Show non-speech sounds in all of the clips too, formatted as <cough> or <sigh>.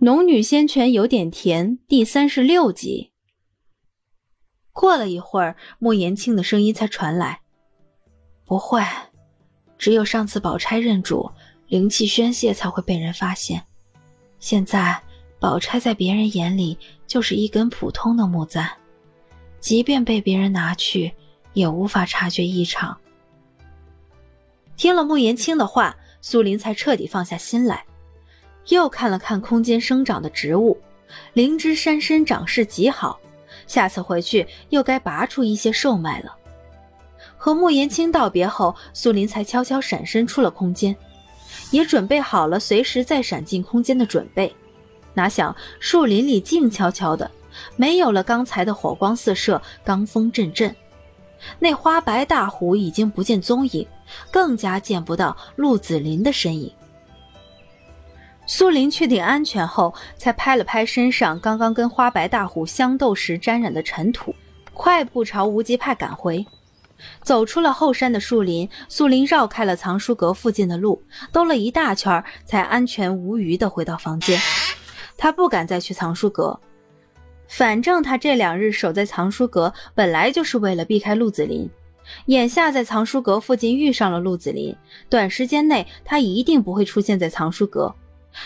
农女仙泉有点甜，第三十六集。过了一会儿，莫言青的声音才传来：“不会，只有上次宝钗认主，灵气宣泄才会被人发现。现在，宝钗在别人眼里就是一根普通的木簪，即便被别人拿去，也无法察觉异常。”听了莫言青的话，苏林才彻底放下心来。又看了看空间生长的植物，灵芝山参长势极好，下次回去又该拔出一些售卖了。和穆言青道别后，苏林才悄悄闪身出了空间，也准备好了随时再闪进空间的准备。哪想树林里静悄悄的，没有了刚才的火光四射、罡风阵阵，那花白大虎已经不见踪影，更加见不到陆子霖的身影。苏林确定安全后，才拍了拍身上刚刚跟花白大虎相斗时沾染的尘土，快步朝无极派赶回。走出了后山的树林，苏林绕开了藏书阁附近的路，兜了一大圈，才安全无虞地回到房间。他不敢再去藏书阁，反正他这两日守在藏书阁，本来就是为了避开陆子霖。眼下在藏书阁附近遇上了陆子霖，短时间内他一定不会出现在藏书阁。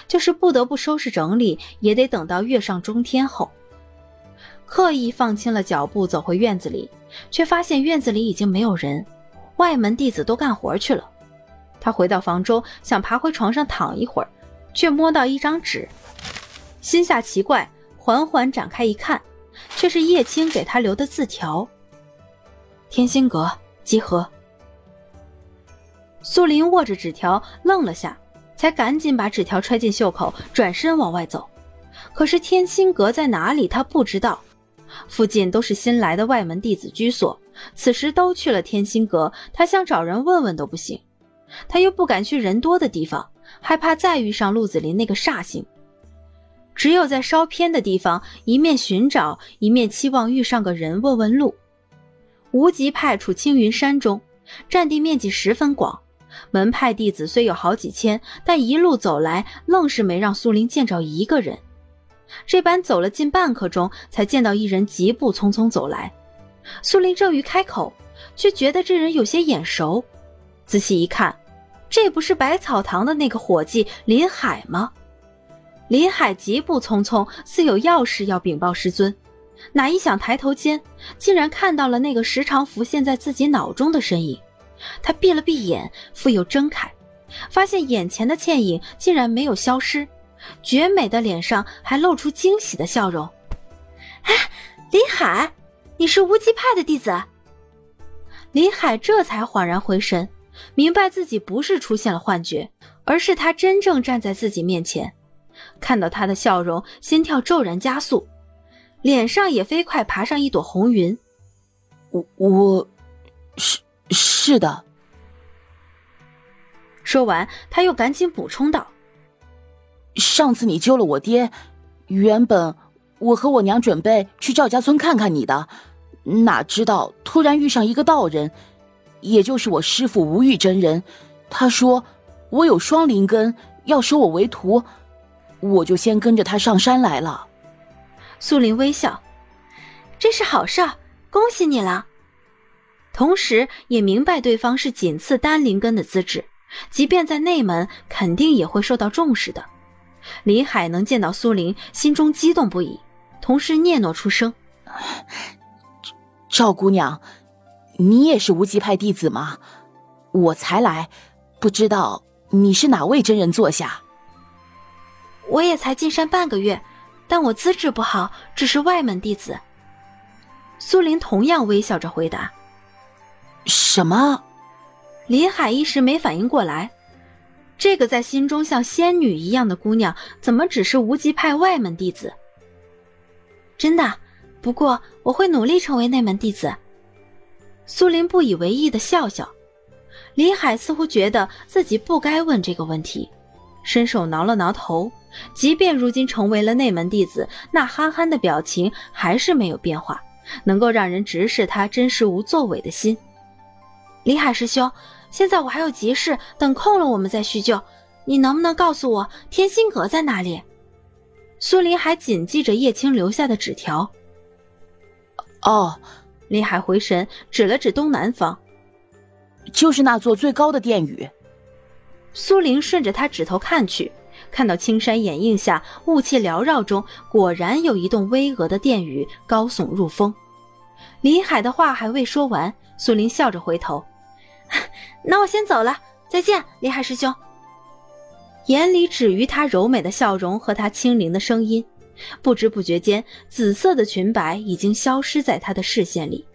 就是不得不收拾整理，也得等到月上中天后。刻意放轻了脚步走回院子里，却发现院子里已经没有人，外门弟子都干活去了。他回到房中，想爬回床上躺一会儿，却摸到一张纸，心下奇怪，缓缓展开一看，却是叶青给他留的字条：“天心阁集合。”苏林握着纸条，愣了下。才赶紧把纸条揣进袖口，转身往外走。可是天心阁在哪里？他不知道。附近都是新来的外门弟子居所，此时都去了天心阁，他想找人问问都不行。他又不敢去人多的地方，害怕再遇上陆子霖那个煞星。只有在稍偏的地方，一面寻找，一面期望遇上个人问问路。无极派处青云山中，占地面积十分广。门派弟子虽有好几千，但一路走来，愣是没让苏林见着一个人。这般走了近半刻钟，才见到一人疾步匆匆走来。苏林正欲开口，却觉得这人有些眼熟。仔细一看，这不是百草堂的那个伙计林海吗？林海疾步匆匆，似有要事要禀报师尊。哪一想抬头间，竟然看到了那个时常浮现在自己脑中的身影。他闭了闭眼，复又睁开，发现眼前的倩影竟然没有消失，绝美的脸上还露出惊喜的笑容。哎，林海，你是无极派的弟子？林海这才恍然回神，明白自己不是出现了幻觉，而是他真正站在自己面前。看到他的笑容，心跳骤然加速，脸上也飞快爬上一朵红云。我我，是。是的。说完，他又赶紧补充道：“上次你救了我爹，原本我和我娘准备去赵家村看看你的，哪知道突然遇上一个道人，也就是我师傅无欲真人。他说我有双灵根，要收我为徒，我就先跟着他上山来了。”苏林微笑：“这是好事，恭喜你了。”同时也明白对方是仅次丹灵根的资质，即便在内门，肯定也会受到重视的。林海能见到苏林，心中激动不已，同时嗫嚅出声：“赵姑娘，你也是无极派弟子吗？我才来，不知道你是哪位真人座下。”我也才进山半个月，但我资质不好，只是外门弟子。苏林同样微笑着回答。什么？林海一时没反应过来，这个在心中像仙女一样的姑娘，怎么只是无极派外门弟子？真的，不过我会努力成为内门弟子。苏林不以为意的笑笑。林海似乎觉得自己不该问这个问题，伸手挠了挠头。即便如今成为了内门弟子，那憨憨的表情还是没有变化，能够让人直视他真实无作为的心。李海师兄，现在我还有急事，等空了我们再叙旧。你能不能告诉我天心阁在哪里？苏林还谨记着叶青留下的纸条。哦，林海回神，指了指东南方，就是那座最高的殿宇。苏林顺着他指头看去，看到青山掩映下雾气缭绕中，果然有一栋巍峨的殿宇高耸入峰。林海的话还未说完，苏林笑着回头：“ <laughs> 那我先走了，再见，林海师兄。”眼里止于他柔美的笑容和他轻灵的声音，不知不觉间，紫色的裙摆已经消失在他的视线里，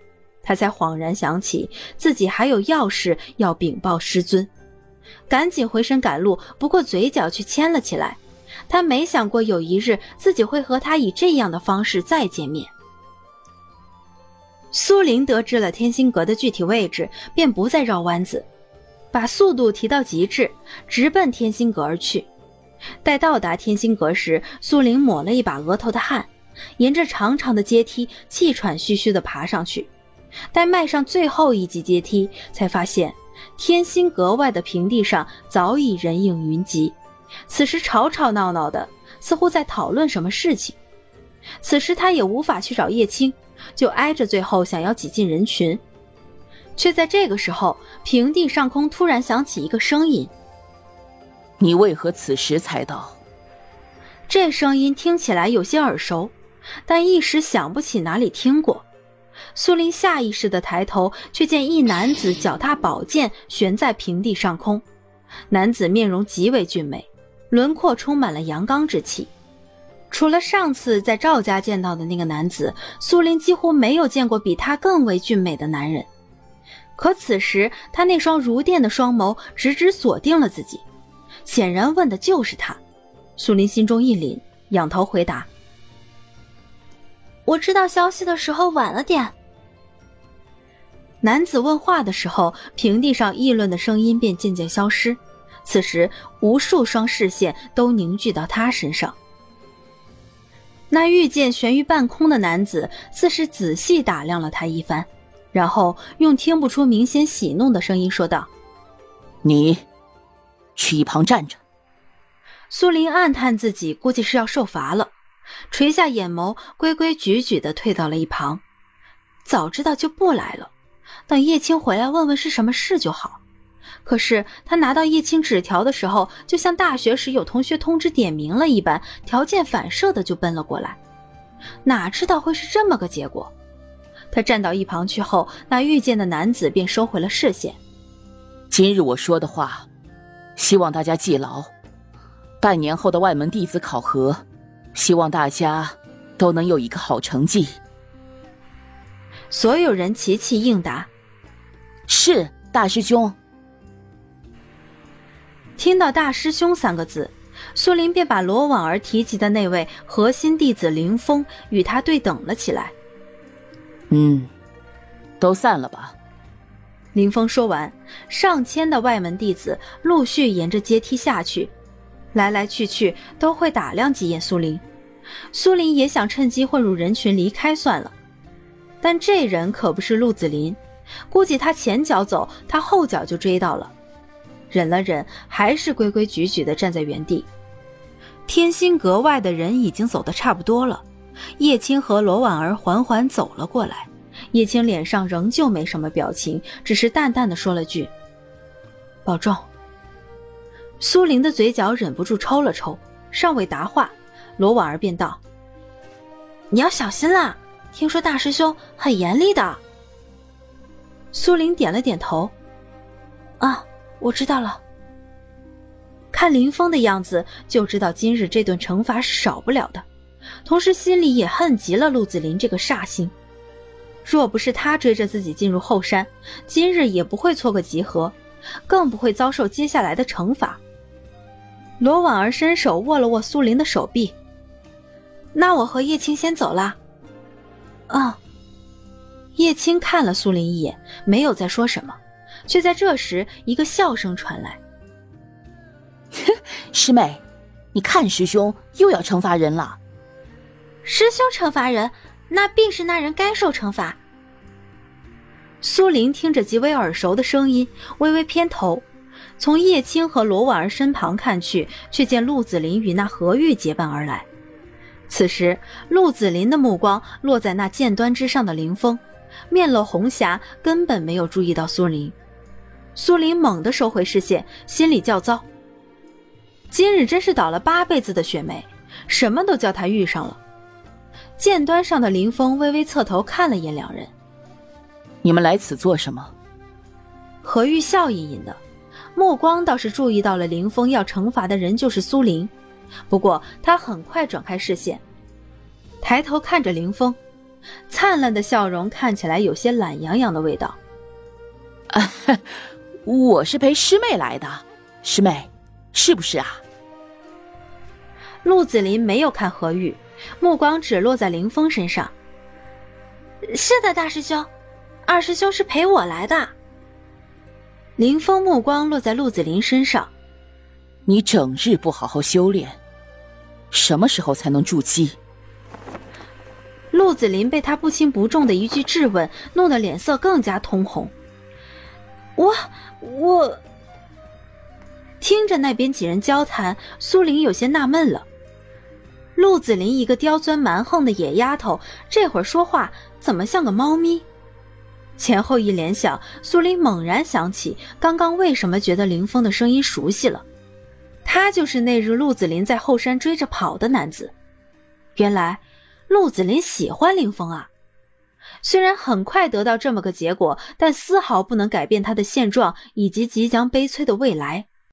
他才恍然想起自己还有要事要禀报师尊，赶紧回身赶路，不过嘴角却牵了起来。他没想过有一日自己会和他以这样的方式再见面。苏林得知了天心阁的具体位置，便不再绕弯子。把速度提到极致，直奔天心阁而去。待到达天心阁时，苏林抹了一把额头的汗，沿着长长的阶梯气喘吁吁地爬上去。待迈上最后一级阶梯，才发现天心阁外的平地上早已人影云集，此时吵吵闹闹的，似乎在讨论什么事情。此时他也无法去找叶青，就挨着最后想要挤进人群。却在这个时候，平地上空突然响起一个声音：“你为何此时才到？”这声音听起来有些耳熟，但一时想不起哪里听过。苏林下意识的抬头，却见一男子脚踏宝剑悬在平地上空。男子面容极为俊美，轮廓充满了阳刚之气。除了上次在赵家见到的那个男子，苏林几乎没有见过比他更为俊美的男人。可此时，他那双如电的双眸直直锁定了自己，显然问的就是他。苏林心中一凛，仰头回答：“我知道消息的时候晚了点。”男子问话的时候，平地上议论的声音便渐渐消失。此时，无数双视线都凝聚到他身上。那遇见悬于半空的男子，似是仔细打量了他一番。然后用听不出明显喜怒的声音说道：“你，去一旁站着。”苏林暗叹自己估计是要受罚了，垂下眼眸，规规矩矩的退到了一旁。早知道就不来了，等叶青回来问问是什么事就好。可是他拿到叶青纸条的时候，就像大学时有同学通知点名了一般，条件反射的就奔了过来。哪知道会是这么个结果？他站到一旁去后，那遇见的男子便收回了视线。今日我说的话，希望大家记牢。半年后的外门弟子考核，希望大家都能有一个好成绩。所有人齐齐应答：“是大师兄。”听到“大师兄”三个字，苏林便把罗婉儿提及的那位核心弟子林峰与他对等了起来。嗯，都散了吧。林峰说完，上千的外门弟子陆续沿着阶梯下去，来来去去都会打量几眼苏林。苏林也想趁机混入人群离开算了，但这人可不是陆子霖，估计他前脚走，他后脚就追到了。忍了忍，还是规规矩矩的站在原地。天心阁外的人已经走得差不多了。叶青和罗婉儿缓缓走了过来，叶青脸上仍旧没什么表情，只是淡淡的说了句：“保重。”苏玲的嘴角忍不住抽了抽，尚未答话，罗婉儿便道：“你要小心啦，听说大师兄很严厉的。”苏玲点了点头：“啊，我知道了。”看林峰的样子，就知道今日这顿惩罚是少不了的。同时，心里也恨极了陆子霖这个煞星。若不是他追着自己进入后山，今日也不会错个集合，更不会遭受接下来的惩罚。罗婉儿伸手握了握苏林的手臂。那我和叶青先走了。啊。叶青看了苏林一眼，没有再说什么，却在这时，一个笑声传来：“师妹，你看师兄又要惩罚人了。”师兄惩罚人，那必是那人该受惩罚。苏林听着极为耳熟的声音，微微偏头，从叶青和罗婉儿身旁看去，却见陆子霖与那何玉结伴而来。此时，陆子霖的目光落在那剑端之上的林峰，面露红霞，根本没有注意到苏林。苏林猛地收回视线，心里叫糟。今日真是倒了八辈子的血霉，什么都叫他遇上了。剑端上的林峰微微侧头看了眼两人：“你们来此做什么？”何玉笑吟吟的，目光倒是注意到了林峰要惩罚的人就是苏林。不过他很快转开视线，抬头看着林峰，灿烂的笑容看起来有些懒洋洋的味道。啊，<laughs> 我是陪师妹来的，师妹，是不是啊？陆子霖没有看何玉，目光只落在林峰身上。是的，大师兄，二师兄是陪我来的。林峰目光落在陆子霖身上。你整日不好好修炼，什么时候才能筑基？陆子霖被他不轻不重的一句质问弄得脸色更加通红。我我听着那边几人交谈，苏玲有些纳闷了。陆子霖一个刁钻蛮横的野丫头，这会儿说话怎么像个猫咪？前后一联想，苏玲猛然想起刚刚为什么觉得林峰的声音熟悉了。他就是那日陆子霖在后山追着跑的男子。原来，陆子霖喜欢林峰啊。虽然很快得到这么个结果，但丝毫不能改变他的现状以及即将悲催的未来。